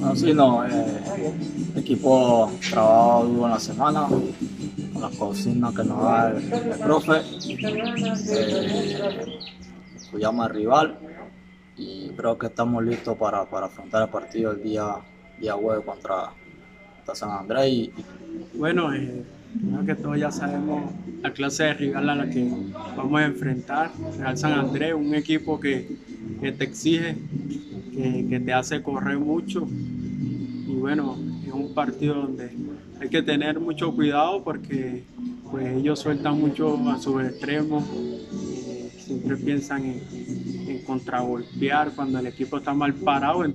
No, sí, no. Eh, el equipo trabajó duro en la semana con las consignas que nos da el, el profe. Eh, al rival y creo que estamos listos para, para afrontar el partido el día, día jueves contra, San Andrés. Bueno, eh, que todo ya sabemos la clase de rival a la que vamos a enfrentar. Real San Andrés, un equipo que, que te exige, que, te hace correr mucho. Y bueno, es un partido donde hay que tener mucho cuidado porque pues, ellos sueltan mucho a sus extremos. eh, siempre piensan en, en contragolpear cuando el equipo está mal parado.